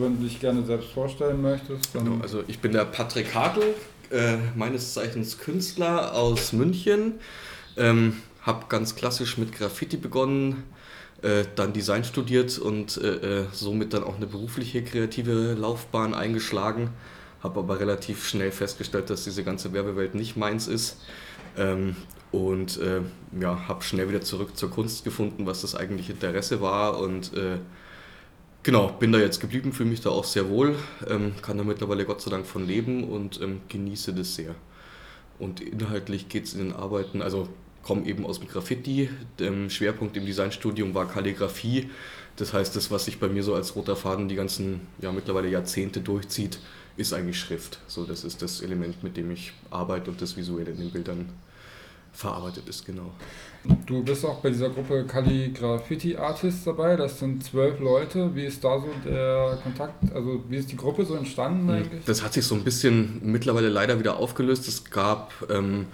wenn du dich gerne selbst vorstellen möchtest. Genau, also ich bin der Patrick Hartl, äh, meines Zeichens Künstler aus München. Ähm, habe ganz klassisch mit Graffiti begonnen, äh, dann Design studiert und äh, äh, somit dann auch eine berufliche kreative Laufbahn eingeschlagen. Habe aber relativ schnell festgestellt, dass diese ganze Werbewelt nicht meins ist. Ähm, und äh, ja, habe schnell wieder zurück zur Kunst gefunden, was das eigentliche Interesse war und äh, genau, bin da jetzt geblieben, fühle mich da auch sehr wohl, ähm, kann da mittlerweile Gott sei Dank von leben und ähm, genieße das sehr. Und inhaltlich geht es in den Arbeiten, also komme eben aus dem Graffiti, der Schwerpunkt im Designstudium war Kalligrafie, das heißt, das, was sich bei mir so als roter Faden die ganzen, ja mittlerweile Jahrzehnte durchzieht, ist eigentlich Schrift. So, das ist das Element, mit dem ich arbeite und das Visuelle in den Bildern verarbeitet ist, genau. Du bist auch bei dieser Gruppe Calligraffiti Artists dabei, das sind zwölf Leute. Wie ist da so der Kontakt, also wie ist die Gruppe so entstanden hm, eigentlich? Das hat sich so ein bisschen mittlerweile leider wieder aufgelöst. Es gab ähm,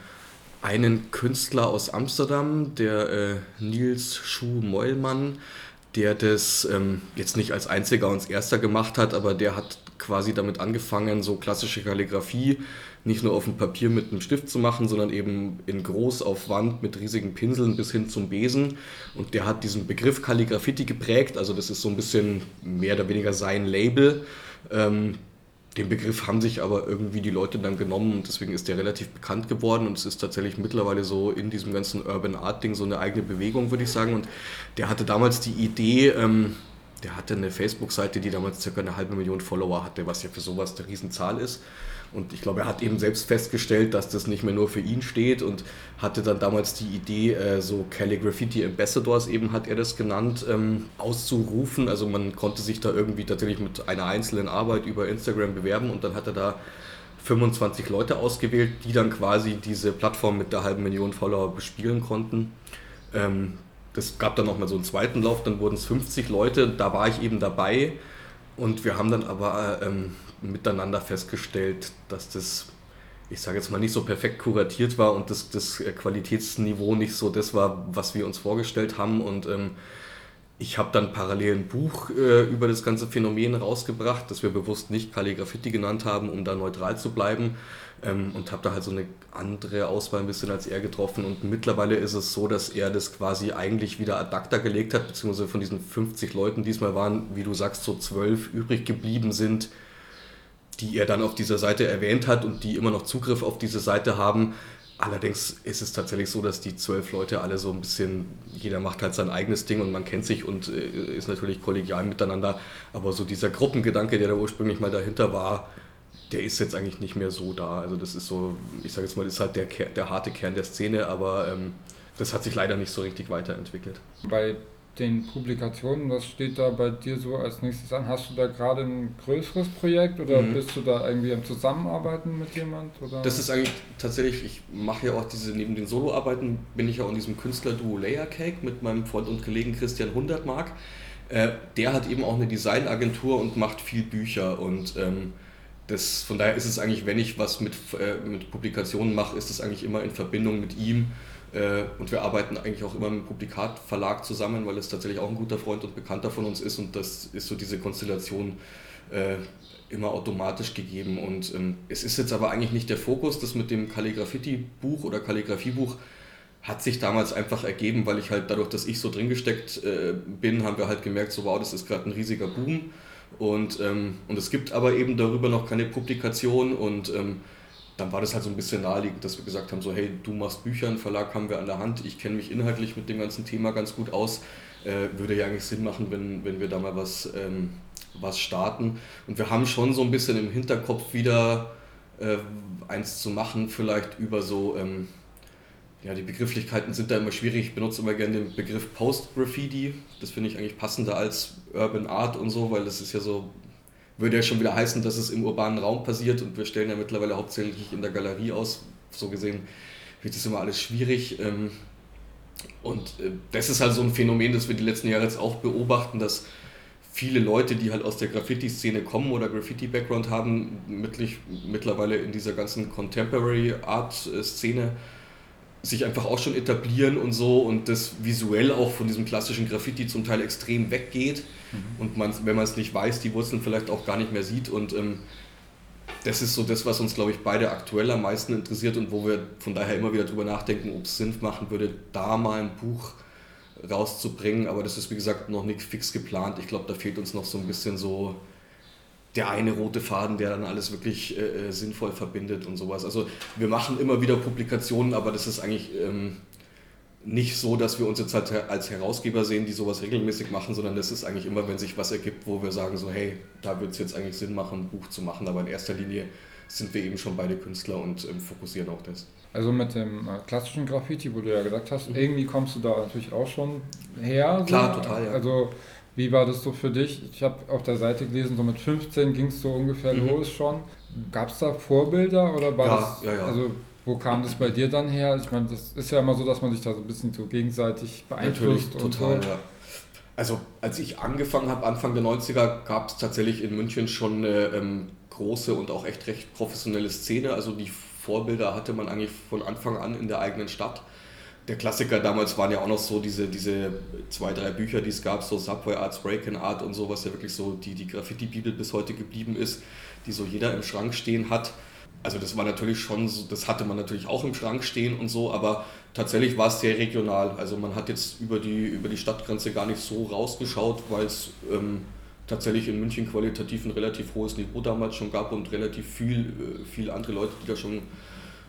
einen Künstler aus Amsterdam, der äh, Nils Schuh-Meulmann, der das ähm, jetzt nicht als einziger und als erster gemacht hat, aber der hat quasi damit angefangen, so klassische Kalligrafie nicht nur auf dem Papier mit einem Stift zu machen, sondern eben in groß auf Wand mit riesigen Pinseln bis hin zum Besen. Und der hat diesen Begriff Kalligraffiti geprägt, also das ist so ein bisschen mehr oder weniger sein Label. Ähm, den Begriff haben sich aber irgendwie die Leute dann genommen und deswegen ist der relativ bekannt geworden und es ist tatsächlich mittlerweile so in diesem ganzen Urban Art Ding so eine eigene Bewegung, würde ich sagen. Und der hatte damals die Idee, ähm, der hatte eine Facebook-Seite, die damals circa eine halbe Million Follower hatte, was ja für sowas eine Riesenzahl ist. Und ich glaube, er hat eben selbst festgestellt, dass das nicht mehr nur für ihn steht und hatte dann damals die Idee, äh, so Calligraffiti Ambassadors eben hat er das genannt, ähm, auszurufen. Also man konnte sich da irgendwie tatsächlich mit einer einzelnen Arbeit über Instagram bewerben und dann hat er da 25 Leute ausgewählt, die dann quasi diese Plattform mit der halben Million Follower bespielen konnten. Ähm, das gab dann nochmal so einen zweiten Lauf, dann wurden es 50 Leute, da war ich eben dabei und wir haben dann aber ähm, miteinander festgestellt, dass das, ich sage jetzt mal, nicht so perfekt kuratiert war und das, das Qualitätsniveau nicht so das war, was wir uns vorgestellt haben. Und ähm, ich habe dann parallel ein Buch äh, über das ganze Phänomen rausgebracht, das wir bewusst nicht Calligraffiti genannt haben, um da neutral zu bleiben. Ähm, und habe da halt so eine andere Auswahl ein bisschen als er getroffen. Und mittlerweile ist es so, dass er das quasi eigentlich wieder ad acta gelegt hat, beziehungsweise von diesen 50 Leuten diesmal waren, wie du sagst, so zwölf übrig geblieben sind, die er dann auf dieser Seite erwähnt hat und die immer noch Zugriff auf diese Seite haben. Allerdings ist es tatsächlich so, dass die zwölf Leute alle so ein bisschen, jeder macht halt sein eigenes Ding und man kennt sich und äh, ist natürlich kollegial miteinander. Aber so dieser Gruppengedanke, der da ursprünglich mal dahinter war, der ist jetzt eigentlich nicht mehr so da. Also das ist so, ich sage jetzt mal, ist halt der, der harte Kern der Szene, aber ähm, das hat sich leider nicht so richtig weiterentwickelt. Bei den Publikationen, was steht da bei dir so als nächstes an? Hast du da gerade ein größeres Projekt oder mhm. bist du da irgendwie am Zusammenarbeiten mit jemand? Oder? Das ist eigentlich tatsächlich, ich mache ja auch diese, neben den Soloarbeiten bin ich ja auch in diesem Künstlerduo Layer Cake mit meinem Freund und Kollegen Christian Hundertmark. Äh, der hat eben auch eine Designagentur und macht viel Bücher und ähm, das, von daher ist es eigentlich, wenn ich was mit, äh, mit Publikationen mache, ist es eigentlich immer in Verbindung mit ihm und wir arbeiten eigentlich auch immer mit dem Publikatverlag zusammen, weil es tatsächlich auch ein guter Freund und Bekannter von uns ist und das ist so diese Konstellation äh, immer automatisch gegeben. Und ähm, es ist jetzt aber eigentlich nicht der Fokus, das mit dem Kalligraffiti-Buch oder Kalligrafiebuch hat sich damals einfach ergeben, weil ich halt dadurch, dass ich so drin gesteckt äh, bin, haben wir halt gemerkt, so wow, das ist gerade ein riesiger Boom. Und, ähm, und es gibt aber eben darüber noch keine Publikation und ähm, dann war das halt so ein bisschen naheliegend, dass wir gesagt haben, so hey, du machst Bücher, einen Verlag haben wir an der Hand, ich kenne mich inhaltlich mit dem ganzen Thema ganz gut aus, äh, würde ja eigentlich Sinn machen, wenn, wenn wir da mal was, ähm, was starten. Und wir haben schon so ein bisschen im Hinterkopf wieder äh, eins zu machen, vielleicht über so, ähm, ja, die Begrifflichkeiten sind da immer schwierig. Ich benutze immer gerne den Begriff Post-Graffiti. Das finde ich eigentlich passender als Urban Art und so, weil das ist ja so würde ja schon wieder heißen, dass es im urbanen Raum passiert und wir stellen ja mittlerweile hauptsächlich in der Galerie aus. So gesehen wird das immer alles schwierig. Ähm, und äh, das ist halt so ein Phänomen, das wir die letzten Jahre jetzt auch beobachten, dass viele Leute, die halt aus der Graffiti-Szene kommen oder Graffiti-Background haben, mittlerweile in dieser ganzen Contemporary Art-Szene sich einfach auch schon etablieren und so und das visuell auch von diesem klassischen Graffiti zum Teil extrem weggeht mhm. und man, wenn man es nicht weiß, die Wurzeln vielleicht auch gar nicht mehr sieht und ähm, das ist so das, was uns, glaube ich, beide aktuell am meisten interessiert und wo wir von daher immer wieder drüber nachdenken, ob es Sinn machen würde, da mal ein Buch rauszubringen. Aber das ist, wie gesagt, noch nicht fix geplant. Ich glaube, da fehlt uns noch so ein bisschen so der eine rote Faden, der dann alles wirklich äh, äh, sinnvoll verbindet und sowas. Also wir machen immer wieder Publikationen, aber das ist eigentlich ähm, nicht so, dass wir uns jetzt halt als Herausgeber sehen, die sowas regelmäßig machen, sondern das ist eigentlich immer, wenn sich was ergibt, wo wir sagen so, hey, da wird es jetzt eigentlich Sinn machen, ein Buch zu machen, aber in erster Linie sind wir eben schon beide Künstler und ähm, fokussieren auch das. Also mit dem äh, klassischen Graffiti, wo du ja gesagt hast, mhm. irgendwie kommst du da natürlich auch schon her. Klar, so. total, ja. Also wie war das so für dich? Ich habe auf der Seite gelesen, so mit 15 ging es so ungefähr mhm. los schon. Gab es da Vorbilder oder war ja, das, ja, ja. also wo kam das bei dir dann her? Ich meine, das ist ja immer so, dass man sich da so ein bisschen so gegenseitig beeinflusst. Natürlich, total, so. ja. Also als ich angefangen habe, Anfang der 90er, gab es tatsächlich in München schon eine ähm, große und auch echt recht professionelle Szene. Also die Vorbilder hatte man eigentlich von Anfang an in der eigenen Stadt der Klassiker damals waren ja auch noch so diese, diese zwei, drei Bücher, die es gab, so Subway Arts, Break-in Art und so, was ja wirklich so die, die Graffiti-Bibel bis heute geblieben ist, die so jeder im Schrank stehen hat. Also das war natürlich schon so, das hatte man natürlich auch im Schrank stehen und so, aber tatsächlich war es sehr regional. Also man hat jetzt über die, über die Stadtgrenze gar nicht so rausgeschaut, weil es ähm, tatsächlich in München qualitativ ein relativ hohes Niveau damals schon gab und relativ viel, äh, viel andere Leute, die da schon,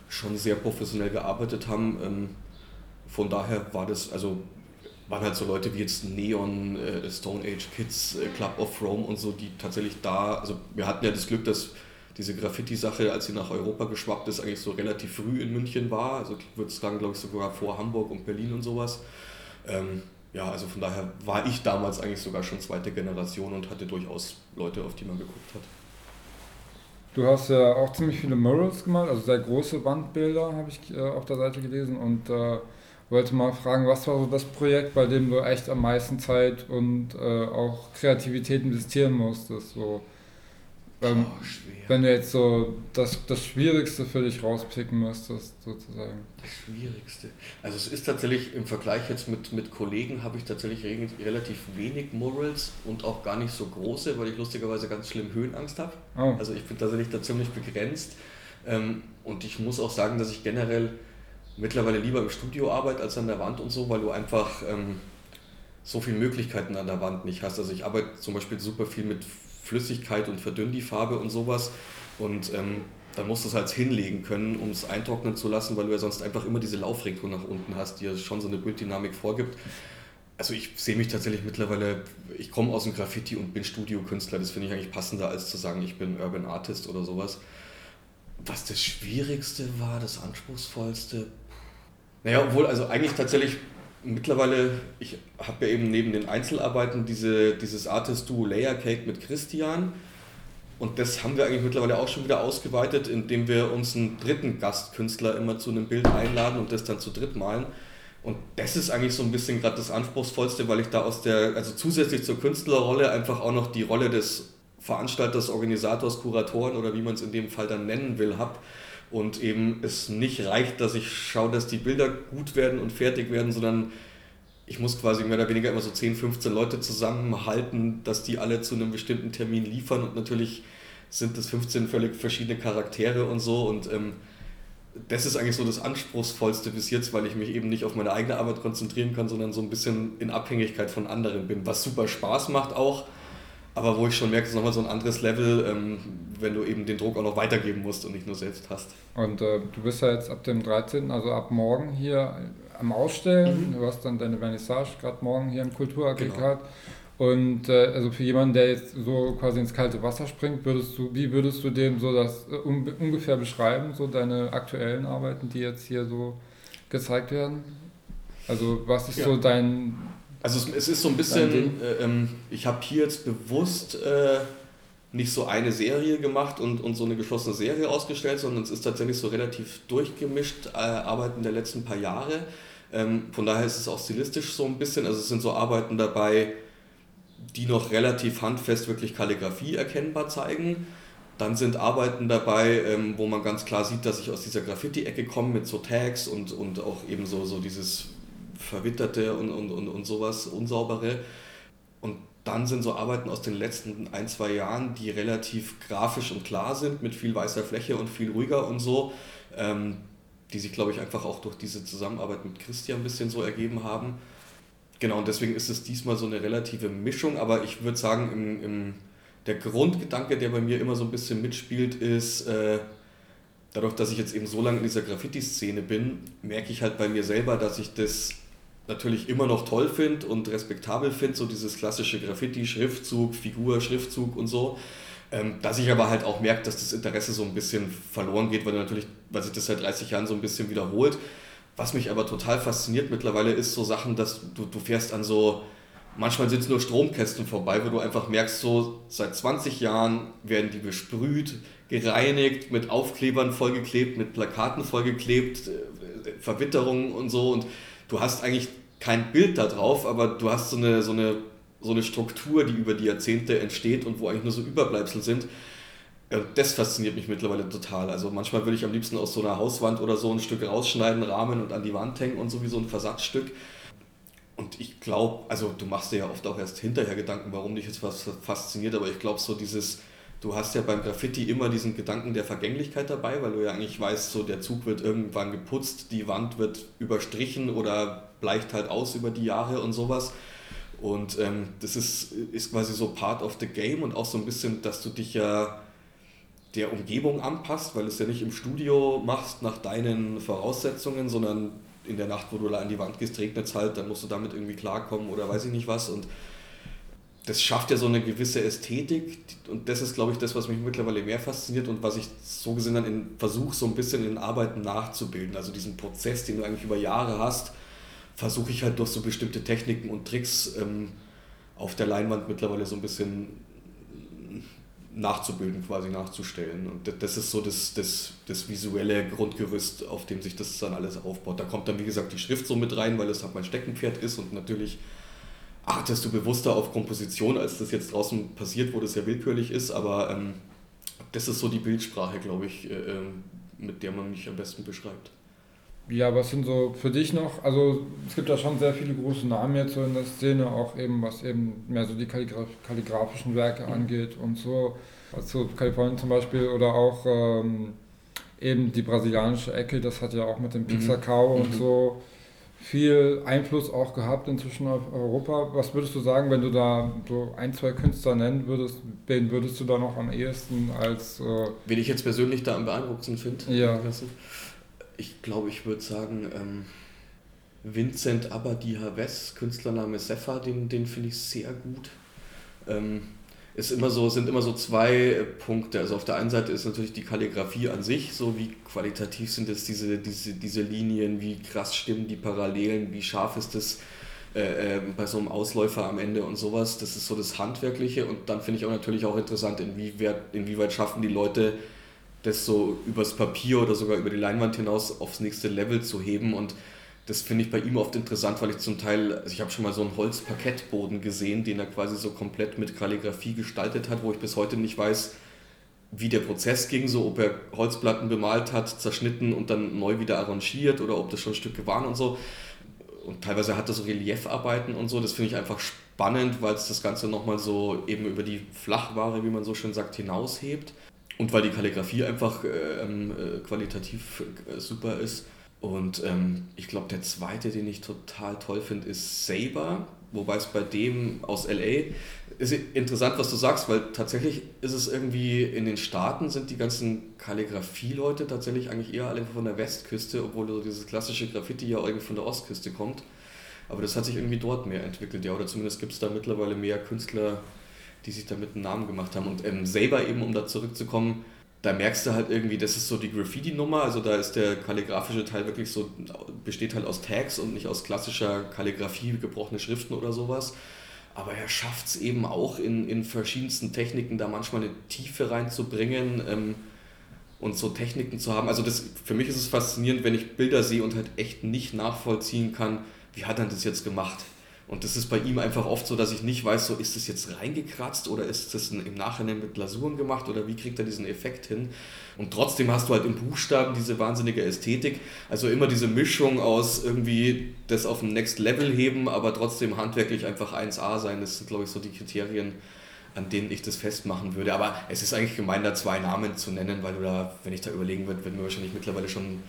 schon sehr professionell gearbeitet haben. Ähm, von daher war das, also waren halt so Leute wie jetzt Neon, äh, Stone Age Kids, äh, Club of Rome und so, die tatsächlich da, also wir hatten ja das Glück, dass diese Graffiti-Sache, als sie nach Europa geschwappt ist, eigentlich so relativ früh in München war. Also ich würde sagen, glaube ich, sogar vor Hamburg und Berlin und sowas. Ähm, ja, also von daher war ich damals eigentlich sogar schon zweite Generation und hatte durchaus Leute, auf die man geguckt hat. Du hast ja auch ziemlich viele Murals gemalt, also sehr große Wandbilder habe ich äh, auf der Seite gelesen und äh, wollte mal fragen, was war so das Projekt, bei dem du echt am meisten Zeit und äh, auch Kreativität investieren musstest? So, ähm, oh, wenn du jetzt so das, das Schwierigste für dich rauspicken müsstest, sozusagen. Das Schwierigste. Also es ist tatsächlich im Vergleich jetzt mit, mit Kollegen habe ich tatsächlich relativ wenig Morals und auch gar nicht so große, weil ich lustigerweise ganz schlimm Höhenangst habe. Oh. Also ich bin tatsächlich da ziemlich begrenzt. Ähm, und ich muss auch sagen, dass ich generell mittlerweile lieber im Studio arbeite als an der Wand und so, weil du einfach ähm, so viele Möglichkeiten an der Wand nicht hast. Also ich arbeite zum Beispiel super viel mit Flüssigkeit und verdünn die Farbe und sowas. Und ähm, dann musst du es halt hinlegen können, um es eintrocknen zu lassen, weil du ja sonst einfach immer diese Laufregung nach unten hast, die ja schon so eine Bilddynamik vorgibt. Also ich sehe mich tatsächlich mittlerweile, ich komme aus dem Graffiti und bin Studiokünstler. Das finde ich eigentlich passender, als zu sagen, ich bin Urban Artist oder sowas. Was das Schwierigste war, das Anspruchsvollste, naja, obwohl, also eigentlich tatsächlich mittlerweile, ich habe ja eben neben den Einzelarbeiten diese, dieses Artist-Duo Layer Cake mit Christian. Und das haben wir eigentlich mittlerweile auch schon wieder ausgeweitet, indem wir uns einen dritten Gastkünstler immer zu einem Bild einladen und das dann zu dritt malen. Und das ist eigentlich so ein bisschen gerade das Anspruchsvollste, weil ich da aus der, also zusätzlich zur Künstlerrolle einfach auch noch die Rolle des Veranstalters, Organisators, Kuratoren oder wie man es in dem Fall dann nennen will, habe und eben es nicht reicht, dass ich schaue, dass die Bilder gut werden und fertig werden, sondern ich muss quasi mehr oder weniger immer so 10, 15 Leute zusammenhalten, dass die alle zu einem bestimmten Termin liefern. Und natürlich sind das 15 völlig verschiedene Charaktere und so. Und ähm, das ist eigentlich so das Anspruchsvollste bis jetzt, weil ich mich eben nicht auf meine eigene Arbeit konzentrieren kann, sondern so ein bisschen in Abhängigkeit von anderen bin, was super Spaß macht auch, aber wo ich schon merke, es ist nochmal so ein anderes Level, ähm, wenn du eben den Druck auch noch weitergeben musst und nicht nur selbst hast. Und äh, du bist ja jetzt ab dem 13., also ab morgen hier am Ausstellen. Mhm. Du hast dann deine Vernissage gerade morgen hier im Kulturaggregat. Genau. Und äh, also für jemanden, der jetzt so quasi ins kalte Wasser springt, würdest du, wie würdest du dem so das äh, un ungefähr beschreiben, so deine aktuellen Arbeiten, die jetzt hier so gezeigt werden? Also was ist ja. so dein, also es, es ist so ein bisschen, äh, ähm, ich habe hier jetzt bewusst äh, nicht so eine Serie gemacht und, und so eine geschlossene Serie ausgestellt, sondern es ist tatsächlich so relativ durchgemischt äh, Arbeiten der letzten paar Jahre. Ähm, von daher ist es auch stilistisch so ein bisschen, also es sind so Arbeiten dabei, die noch relativ handfest wirklich Kalligrafie erkennbar zeigen. Dann sind Arbeiten dabei, ähm, wo man ganz klar sieht, dass ich aus dieser Graffiti-Ecke komme mit so Tags und, und auch eben so, so dieses Verwitterte und, und, und, und sowas, Unsaubere. Und dann sind so Arbeiten aus den letzten ein, zwei Jahren, die relativ grafisch und klar sind, mit viel weißer Fläche und viel ruhiger und so, ähm, die sich, glaube ich, einfach auch durch diese Zusammenarbeit mit Christian ein bisschen so ergeben haben. Genau, und deswegen ist es diesmal so eine relative Mischung, aber ich würde sagen, im, im der Grundgedanke, der bei mir immer so ein bisschen mitspielt, ist, äh, dadurch, dass ich jetzt eben so lange in dieser Graffiti-Szene bin, merke ich halt bei mir selber, dass ich das natürlich immer noch toll finde und respektabel finde, so dieses klassische Graffiti, Schriftzug, Figur, Schriftzug und so. Ähm, dass ich aber halt auch merke, dass das Interesse so ein bisschen verloren geht, weil natürlich, weil sich das seit 30 Jahren so ein bisschen wiederholt. Was mich aber total fasziniert mittlerweile ist so Sachen, dass du, du fährst an so manchmal sind es nur Stromkästen vorbei, wo du einfach merkst, so seit 20 Jahren werden die besprüht, gereinigt, mit Aufklebern vollgeklebt, mit Plakaten vollgeklebt, äh, Verwitterungen und so. Und du hast eigentlich kein Bild da drauf, aber du hast so eine, so, eine, so eine Struktur, die über die Jahrzehnte entsteht und wo eigentlich nur so Überbleibsel sind. Das fasziniert mich mittlerweile total. Also manchmal würde ich am liebsten aus so einer Hauswand oder so ein Stück rausschneiden, Rahmen und an die Wand hängen und so wie so ein Versatzstück. Und ich glaube, also du machst dir ja oft auch erst hinterher Gedanken, warum dich jetzt was fasziniert, aber ich glaube so dieses, du hast ja beim Graffiti immer diesen Gedanken der Vergänglichkeit dabei, weil du ja eigentlich weißt, so der Zug wird irgendwann geputzt, die Wand wird überstrichen oder bleicht halt aus über die Jahre und sowas. Und ähm, das ist, ist quasi so part of the game und auch so ein bisschen, dass du dich ja der Umgebung anpasst, weil du es ja nicht im Studio machst nach deinen Voraussetzungen, sondern in der Nacht, wo du da an die Wand gehst, regnet es halt, dann musst du damit irgendwie klarkommen oder weiß ich nicht was. Und das schafft ja so eine gewisse Ästhetik und das ist, glaube ich, das, was mich mittlerweile mehr fasziniert und was ich so gesehen dann versuche, so ein bisschen in Arbeiten nachzubilden. Also diesen Prozess, den du eigentlich über Jahre hast, versuche ich halt durch so bestimmte Techniken und Tricks ähm, auf der Leinwand mittlerweile so ein bisschen nachzubilden, quasi nachzustellen. Und das ist so das, das, das visuelle Grundgerüst, auf dem sich das dann alles aufbaut. Da kommt dann, wie gesagt, die Schrift so mit rein, weil es halt mein Steckenpferd ist und natürlich achtest du bewusster auf Komposition, als das jetzt draußen passiert, wo das ja willkürlich ist, aber ähm, das ist so die Bildsprache, glaube ich, äh, ähm, mit der man mich am besten beschreibt. Ja, was sind so für dich noch, also es gibt ja schon sehr viele große Namen jetzt so in der Szene, auch eben was eben mehr so die Kalligraf kalligrafischen Werke mhm. angeht und so, also Kalifornien zum Beispiel oder auch ähm, eben die brasilianische Ecke, das hat ja auch mit dem mhm. Pixacao mhm. und so viel Einfluss auch gehabt inzwischen auf Europa. Was würdest du sagen, wenn du da so ein, zwei Künstler nennen würdest, wen würdest du da noch am ehesten als... Äh wen ich jetzt persönlich da am beeindruckendsten finde? Ja ich glaube, ich würde sagen, ähm, Vincent Abadi Haves, Künstlername Sefa, den, den finde ich sehr gut. Ähm, ist immer so, sind immer so zwei Punkte. Also auf der einen Seite ist natürlich die Kalligrafie an sich, so wie qualitativ sind es diese, diese, diese Linien, wie krass stimmen die Parallelen, wie scharf ist das äh, äh, bei so einem Ausläufer am Ende und sowas. Das ist so das Handwerkliche und dann finde ich auch natürlich auch interessant, inwieweit, inwieweit schaffen die Leute das so übers Papier oder sogar über die Leinwand hinaus aufs nächste Level zu heben. Und das finde ich bei ihm oft interessant, weil ich zum Teil, also ich habe schon mal so einen Holzparkettboden gesehen, den er quasi so komplett mit Kalligrafie gestaltet hat, wo ich bis heute nicht weiß, wie der Prozess ging, so ob er Holzplatten bemalt hat, zerschnitten und dann neu wieder arrangiert oder ob das schon Stücke waren und so. Und teilweise hat er so Reliefarbeiten und so, das finde ich einfach spannend, weil es das Ganze nochmal so eben über die Flachware, wie man so schön sagt, hinaushebt. Und weil die Kalligrafie einfach äh, ähm, äh, qualitativ äh, super ist. Und ähm, ich glaube, der zweite, den ich total toll finde, ist Saber. Wobei es bei dem aus LA ist interessant, was du sagst, weil tatsächlich ist es irgendwie in den Staaten sind die ganzen Kalligrafie-Leute tatsächlich eigentlich eher alle von der Westküste, obwohl so dieses klassische Graffiti ja irgendwie von der Ostküste kommt. Aber das hat sich irgendwie dort mehr entwickelt, ja. Oder zumindest gibt es da mittlerweile mehr Künstler, die sich damit einen Namen gemacht haben. Und ähm, Saber eben, um da zurückzukommen, da merkst du halt irgendwie, das ist so die Graffiti-Nummer, also da ist der kalligrafische Teil wirklich so, besteht halt aus Tags und nicht aus klassischer Kalligrafie, gebrochene Schriften oder sowas. Aber er schafft es eben auch in, in verschiedensten Techniken, da manchmal eine Tiefe reinzubringen ähm, und so Techniken zu haben. Also das, für mich ist es faszinierend, wenn ich Bilder sehe und halt echt nicht nachvollziehen kann, wie hat er das jetzt gemacht Und das ist bei ihm einfach oft so, dass ich nicht weiß, so ist das jetzt reingekratzt oder ist das im Nachhinein mit Glasuren gemacht oder wie kriegt er diesen Effekt hin? Und trotzdem hast du halt im Buchstaben diese wahnsinnige Ästhetik. Also immer diese Mischung aus irgendwie das auf ein Next Level heben, aber trotzdem handwerklich einfach 1A sein. Das sind, glaube ich, so die Kriterien, an denen ich das festmachen würde. Aber es ist eigentlich gemein, da zwei Namen zu nennen, weil du da, wenn ich da überlegen würde, würden mir wahrscheinlich mittlerweile schon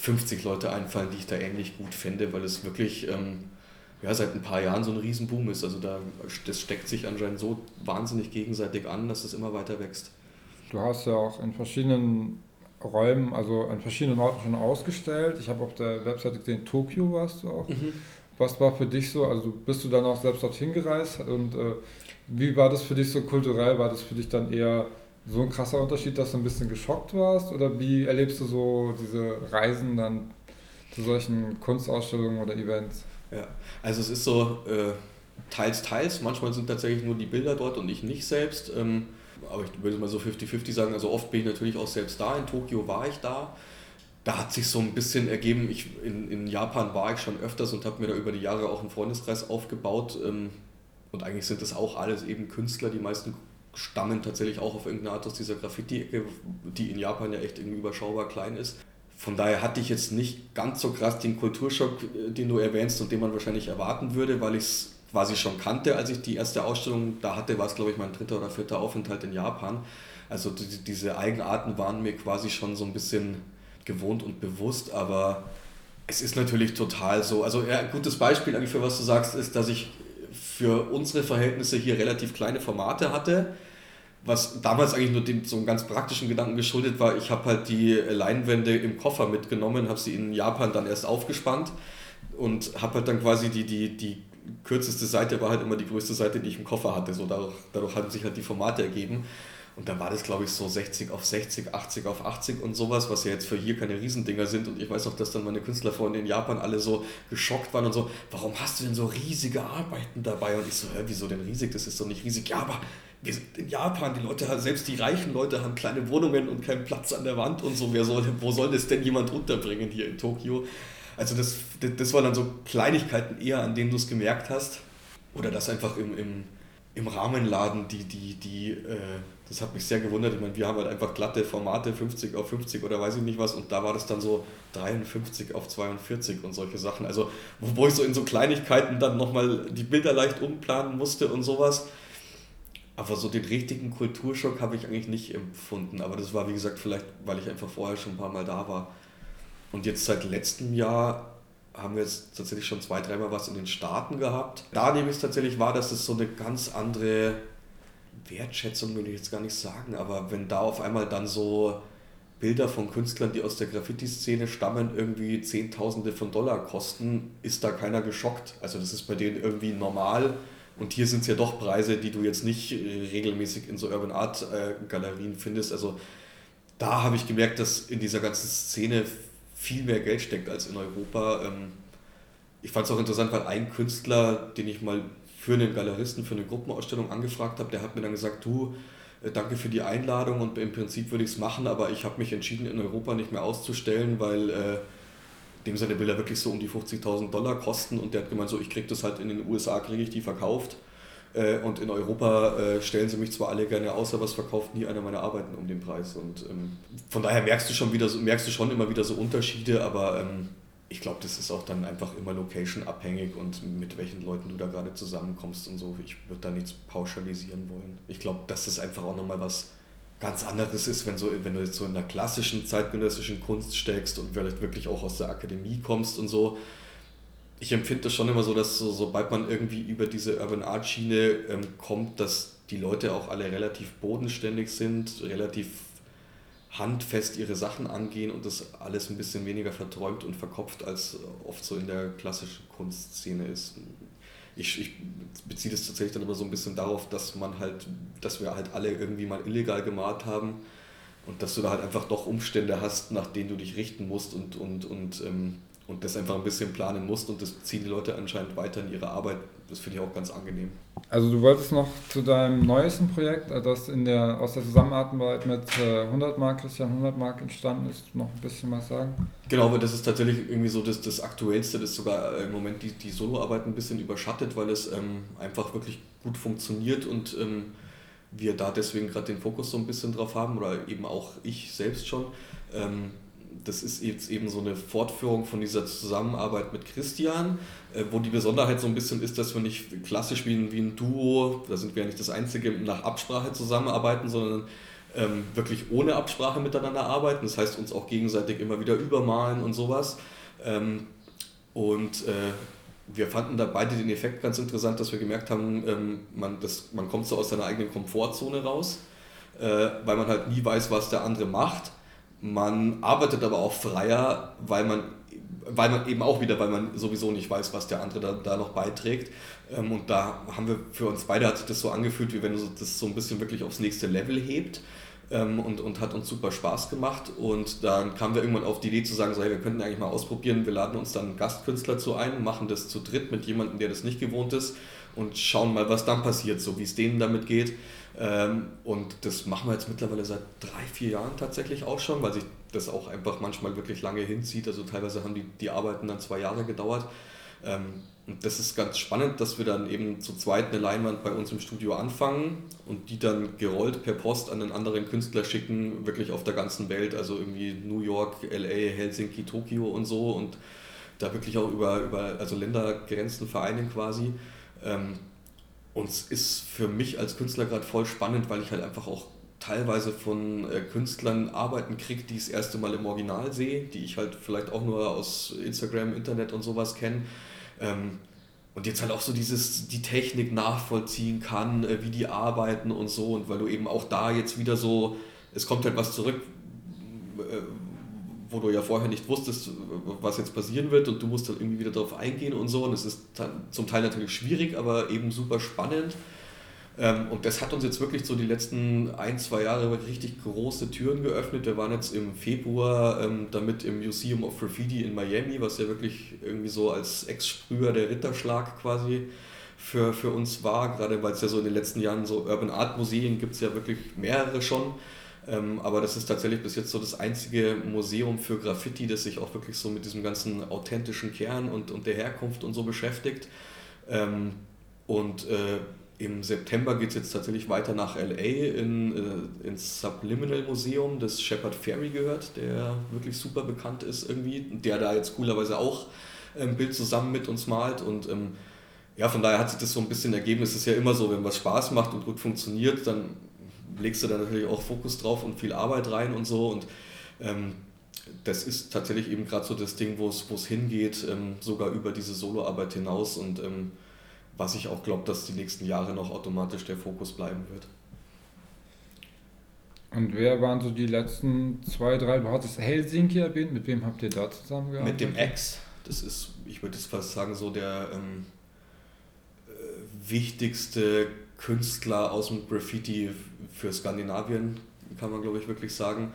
50 Leute einfallen, die ich da ähnlich gut finde, weil es wirklich ähm, ja, seit ein paar Jahren so ein Riesenboom ist. Also da, das steckt sich anscheinend so wahnsinnig gegenseitig an, dass es immer weiter wächst. Du hast ja auch in verschiedenen Räumen, also an verschiedenen Orten schon ausgestellt. Ich habe auf der Webseite gesehen, Tokio warst du auch. Mhm. Was war für dich so, also bist du dann auch selbst dorthin gereist und äh, wie war das für dich so kulturell? War das für dich dann eher so ein krasser Unterschied, dass du ein bisschen geschockt warst? Oder wie erlebst du so diese Reisen dann zu solchen Kunstausstellungen oder Events? Ja, also es ist so äh, teils, teils. Manchmal sind tatsächlich nur die Bilder dort und ich nicht selbst. Ähm, aber ich würde mal so 50-50 sagen. Also oft bin ich natürlich auch selbst da. In Tokio war ich da. Da hat sich so ein bisschen ergeben, ich, in, in Japan war ich schon öfters und habe mir da über die Jahre auch einen Freundeskreis aufgebaut. Ähm, und eigentlich sind das auch alles eben Künstler. Die meisten stammen tatsächlich auch auf irgendeine Art aus dieser Graffiti-Ecke, die in Japan ja echt irgendwie überschaubar klein ist. Von daher hatte ich jetzt nicht ganz so krass den Kulturschock, äh, den du erwähnst und den man wahrscheinlich erwarten würde, weil ich es quasi schon kannte, als ich die erste Ausstellung da hatte, war es glaube ich mein dritter oder vierter Aufenthalt in Japan. Also die, diese Eigenarten waren mir quasi schon so ein bisschen gewohnt und bewusst, aber es ist natürlich total so. Also ein gutes Beispiel eigentlich für was du sagst, ist, dass ich für unsere Verhältnisse hier relativ kleine Formate hatte was damals eigentlich nur dem, so einem ganz praktischen Gedanken geschuldet war, ich habe halt die Leinwände im Koffer mitgenommen, habe sie in Japan dann erst aufgespannt und habe halt dann quasi die, die, die kürzeste Seite war halt immer die größte Seite, die ich im Koffer hatte. So dadurch, dadurch haben sich halt die Formate ergeben. Und da war das, glaube ich, so 60 auf 60, 80 auf 80 und sowas, was ja jetzt für hier keine Riesendinger sind. Und ich weiß auch, dass dann meine Künstlerfreunde in Japan alle so geschockt waren und so, warum hast du denn so riesige Arbeiten dabei? Und ich so, hä, wieso denn riesig? Das ist doch nicht riesig. Ja, aber wir sind in Japan, die Leute, selbst die reichen Leute haben kleine Wohnungen und keinen Platz an der Wand und so. Wer soll, wo soll das denn jemand unterbringen hier in Tokio? Also das, das waren dann so Kleinigkeiten eher, an denen du es gemerkt hast. Oder das einfach im, im, im Rahmenladen, die, die, die, äh, das hat mich sehr gewundert. Ich meine, wir haben halt einfach glatte Formate, 50 auf 50 oder weiß ich nicht was. Und da war das dann so 53 auf 42 und solche Sachen. Also wo, wo ich so in so Kleinigkeiten dann nochmal die Bilder leicht umplanen musste und sowas aber so den richtigen Kulturschock habe ich eigentlich nicht empfunden. Aber das war, wie gesagt, vielleicht, weil ich einfach vorher schon ein paar Mal da war. Und jetzt seit letztem Jahr haben wir jetzt tatsächlich schon zwei, dreimal was in den Staaten gehabt. Da nehme ich es tatsächlich wahr, dass es so eine ganz andere Wertschätzung, will ich jetzt gar nicht sagen, aber wenn da auf einmal dann so Bilder von Künstlern, die aus der Graffiti-Szene stammen, irgendwie Zehntausende von Dollar kosten, ist da keiner geschockt. Also das ist bei denen irgendwie normal und hier sind es ja doch Preise, die du jetzt nicht äh, regelmäßig in so Urban Art äh, Galerien findest. Also da habe ich gemerkt, dass in dieser ganzen Szene viel mehr Geld steckt als in Europa. Ähm, ich fand es auch interessant, weil ein Künstler, den ich mal für einen Galeristen, für eine Gruppenausstellung angefragt habe, der hat mir dann gesagt, du, äh, danke für die Einladung und im Prinzip würde ich es machen, aber ich habe mich entschieden, in Europa nicht mehr auszustellen, weil äh, dem seine Bilder wirklich so um die 50.000 Dollar kosten und der hat gemeint, so ich kriege das halt in den USA, kriege ich die verkauft äh, und in Europa äh, stellen sie mich zwar alle gerne aus, aber es verkauft nie einer meiner Arbeiten um den Preis und ähm, von daher merkst du schon wieder, merkst du schon immer wieder so Unterschiede, aber ähm, ich glaube, das ist auch dann einfach immer location abhängig und mit welchen Leuten du da gerade zusammenkommst und so. Ich würde da nichts pauschalisieren wollen. Ich glaube, das ist einfach auch nochmal was ganz anderes ist, wenn, so, wenn du jetzt so in der klassischen zeitgenössischen Kunst steckst und vielleicht wirklich auch aus der Akademie kommst und so. Ich empfinde das schon immer so, dass so, sobald man irgendwie über diese Urban Art Schiene ähm, kommt, dass die Leute auch alle relativ bodenständig sind, relativ handfest ihre Sachen angehen und das alles ein bisschen weniger verträumt und verkopft als oft so in der klassischen Kunstszene ist ich, ich beziehe das tatsächlich dann immer so ein bisschen darauf, dass man halt, dass wir halt alle irgendwie mal illegal gemalt haben und dass du da halt einfach doch Umstände hast, nach denen du dich richten musst und, und, und, ähm, und das einfach ein bisschen planen musst und das ziehen die Leute anscheinend weiter in ihre Arbeit. Das finde ich auch ganz angenehm. Also du wolltest noch zu deinem neuesten Projekt, äh, das in der, aus der Zusammenarbeit mit 100 äh, Mark, Christian 100 Mark entstanden ist, noch ein bisschen was sagen? Genau, aber das ist tatsächlich irgendwie so das, das Aktuellste, das sogar im Moment die, die Soloarbeit ein bisschen überschattet, weil es ähm, einfach wirklich gut funktioniert und ähm, wir da deswegen gerade den Fokus so ein bisschen drauf haben oder eben auch ich selbst schon. Ähm, das ist jetzt eben so eine Fortführung von dieser Zusammenarbeit mit Christian, äh, wo die Besonderheit so ein bisschen ist, dass wir nicht klassisch wie ein, wie ein Duo, da sind wir ja nicht das Einzige, nach Absprache zusammenarbeiten, sondern ähm, wirklich ohne Absprache miteinander arbeiten. Das heißt, uns auch gegenseitig immer wieder übermalen und sowas. Ähm, und äh, wir fanden da beide den Effekt ganz interessant, dass wir gemerkt haben, ähm, man, das, man kommt so aus seiner eigenen Komfortzone raus, äh, weil man halt nie weiß, was der andere macht man arbeitet aber auch freier, weil man, weil man eben auch wieder, weil man sowieso nicht weiß, was der andere da, da noch beiträgt. Ähm, und da haben wir für uns beide hat sich das so angefühlt, wie wenn das so ein bisschen wirklich aufs nächste Level hebt. Ähm, und, und hat uns super Spaß gemacht. Und dann kamen wir irgendwann auf die Idee zu sagen, so, hey, wir könnten eigentlich mal ausprobieren, wir laden uns dann einen Gastkünstler zu ein, machen das zu dritt mit jemandem, der das nicht gewohnt ist und schauen mal, was dann passiert, so wie es denen damit geht. Ähm, und das machen wir jetzt mittlerweile seit drei, vier Jahren tatsächlich auch schon, weil sich das auch einfach manchmal wirklich lange hinzieht. Also teilweise haben die, die Arbeiten dann zwei Jahre gedauert. Ähm, und das ist ganz spannend, dass wir dann eben zu zweit eine Leinwand bei uns im Studio anfangen und die dann gerollt per Post an einen anderen Künstler schicken, wirklich auf der ganzen Welt, also irgendwie New York, LA, Helsinki, Tokio und so und da wirklich auch über, über also Ländergrenzen vereinen quasi. Ähm, und es ist für mich als Künstler gerade voll spannend, weil ich halt einfach auch teilweise von äh, Künstlern Arbeiten kriege, die ich das erste Mal im Original sehe, die ich halt vielleicht auch nur aus Instagram, Internet und sowas kenne. Ähm, und jetzt halt auch so dieses, die Technik nachvollziehen kann, äh, wie die arbeiten und so. Und weil du eben auch da jetzt wieder so, es kommt halt was zurück, äh, wo du ja vorher nicht wusstest, was jetzt passieren wird und du musst dann irgendwie wieder darauf eingehen und so. Und es ist zum Teil natürlich schwierig, aber eben super spannend. Ähm, und das hat uns jetzt wirklich so die letzten ein, zwei Jahre richtig große Türen geöffnet. Wir waren jetzt im Februar ähm, damit im Museum of Graffiti in Miami, was ja wirklich irgendwie so als Ex-Sprüher der Ritterschlag quasi für, für uns war, gerade weil es ja so in den letzten Jahren so Urban Art Museen gibt es ja wirklich mehrere schon. Ähm, aber das ist tatsächlich bis jetzt so das einzige Museum für Graffiti, das sich auch wirklich so mit diesem ganzen authentischen Kern und, und der Herkunft und so beschäftigt. Ähm, und äh, im September geht es jetzt tatsächlich weiter nach LA in, äh, ins Subliminal Museum, das Shepard Ferry gehört, der wirklich super bekannt ist irgendwie, der da jetzt coolerweise auch ein Bild zusammen mit uns malt und ähm, ja, von daher hat sich das so ein bisschen ergeben. Es ist ja immer so, wenn was Spaß macht und gut funktioniert, dann legst du da natürlich auch Fokus drauf und viel Arbeit rein und so. Und ähm, das ist tatsächlich eben gerade so das Ding, wo es hingeht, ähm, sogar über diese Soloarbeit hinaus und ähm, was ich auch glaube, dass die nächsten Jahre noch automatisch der Fokus bleiben wird. Und wer waren so die letzten zwei, drei? Du hattest Helsinki erwähnt. Mit wem habt ihr da zusammengearbeitet? Mit dem Ex. Das ist, ich würde jetzt fast sagen, so der ähm, äh, wichtigste Künstler aus dem Graffiti für Skandinavien, kann man glaube ich wirklich sagen.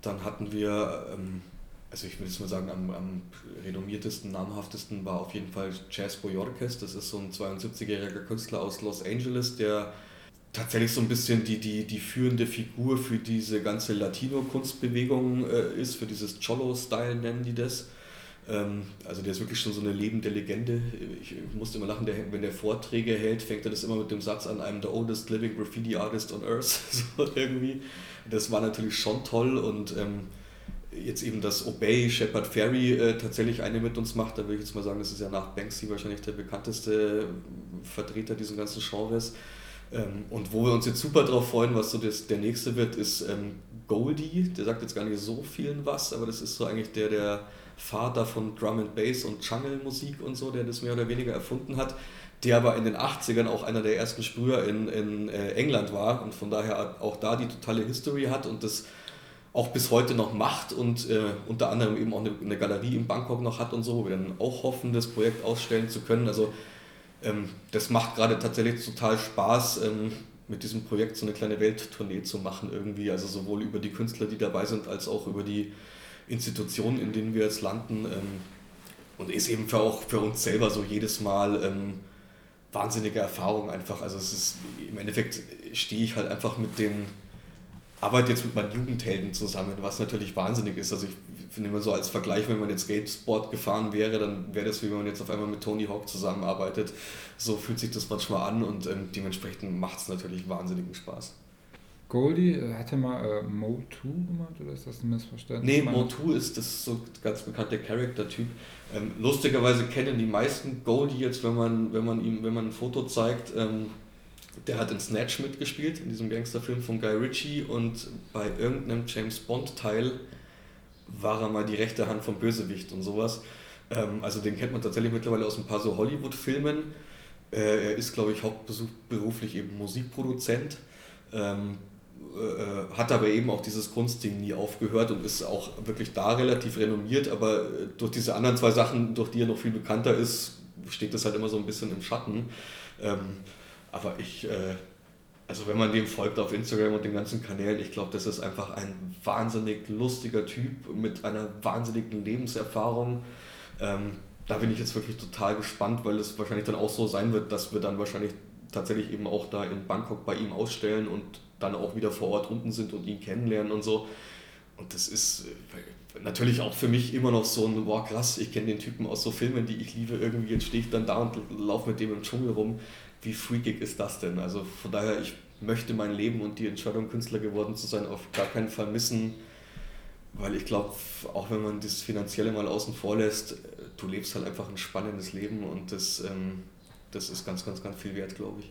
Dann hatten wir, ähm, also ich würde jetzt mal sagen, am, am renommiertesten, namhaftesten war auf jeden Fall Chas Boyorkes. Das ist so ein 72-jähriger Künstler aus Los Angeles, der tatsächlich so ein bisschen die, die, die führende Figur für diese ganze Latino-Kunstbewegung äh, ist, für dieses Cholo-Style nennen die das. Ähm, also der ist wirklich schon so eine lebende Legende. Ich musste immer lachen, der, wenn der Vorträge hält, fängt er das immer mit dem Satz an, I'm the oldest living graffiti artist on earth. so irgendwie. Das war natürlich schon toll und ähm, jetzt eben das Obey Shepard Ferry äh, tatsächlich eine mit uns macht, da würde ich jetzt mal sagen, das ist ja nach Banksy wahrscheinlich der bekannteste Vertreter dieses ganzen Genres. Ähm, und wo wir uns jetzt super drauf freuen, was so das, der nächste wird, ist ähm, Goldie. Der sagt jetzt gar nicht so vielen was, aber das ist so eigentlich der, der Vater von Drum and Bass und Jungle Musik und so, der das mehr oder weniger erfunden hat, der aber in den 80ern auch einer der ersten Sprüher in, in äh, England war und von daher auch da die totale History hat und das auch bis heute noch macht und äh, unter anderem eben auch eine, eine, Galerie in Bangkok noch hat und so, wo wir dann auch hoffen, das Projekt ausstellen zu können. Also ähm, das macht gerade tatsächlich total Spaß, ähm, mit diesem Projekt so eine kleine Welttournee zu machen irgendwie. Also sowohl über die Künstler, die dabei sind, als auch über die Institutionen, in denen wir jetzt landen. Ähm, und ist eben für auch für uns selber so jedes Mal ähm, wahnsinnige Erfahrung einfach. Also es ist im Endeffekt stehe ich halt einfach mit den arbeite jetzt mit meinen Jugendhelden zusammen, was natürlich wahnsinnig ist. Also ich finde immer so als Vergleich, wenn man jetzt Skateboard gefahren wäre, dann wäre das wie wenn man jetzt auf einmal mit Tony Hawk zusammenarbeitet. So fühlt sich das manchmal an und ähm, dementsprechend macht es natürlich wahnsinnigen Spaß. Goldie äh, hat er mal äh, Mo2 gemacht oder ist das ein Missverständnis? Nee, Mo2 ist das so ganz bekannte Charakter-Typ. Ähm, lustigerweise kennen die meisten Goldie jetzt, wenn man, wenn man ihm, wenn man ein Foto zeigt, ähm, der hat in Snatch mitgespielt, in diesem Gangsterfilm von Guy Ritchie und bei irgendeinem James Bond-Teil war er mal die rechte Hand vom Bösewicht und sowas. Ähm, also den kennt man tatsächlich mittlerweile aus ein paar so Hollywood-Filmen. Äh, er ist, glaube ich, hauptberuflich eben Musikproduzent. Ähm, äh, hat aber eben auch dieses Kunstding nie aufgehört und ist auch wirklich da relativ renommiert, aber äh, durch diese anderen zwei Sachen, durch die er noch viel bekannter ist, steht das halt immer so ein bisschen im Schatten. Ähm, aber ich, äh, also wenn man dem folgt auf Instagram und den ganzen Kanälen, ich glaube, das ist einfach ein wahnsinnig lustiger Typ mit einer wahnsinnigen Lebenserfahrung. Ähm, da bin ich jetzt wirklich total gespannt, weil es wahrscheinlich dann auch so sein wird, dass wir dann wahrscheinlich tatsächlich eben auch da in Bangkok bei ihm ausstellen und dann auch wieder vor Ort unten sind und ihn kennenlernen und so. Und das ist äh, natürlich auch für mich immer noch so ein, boah krass, ich kenne den Typen aus so Filmen, die ich liebe, irgendwie jetzt stehe ich dann da und laufe mit dem im Dschungel rum. Wie freakig ist das denn? Also von daher, ich möchte mein Leben und die Entscheidung, Künstler geworden zu sein, auf gar keinen Fall missen, weil ich glaube, auch wenn man das Finanzielle mal außen vor lässt, du lebst halt einfach ein spannendes Leben und das, ähm, das ist ganz, ganz, ganz viel wert, glaube ich.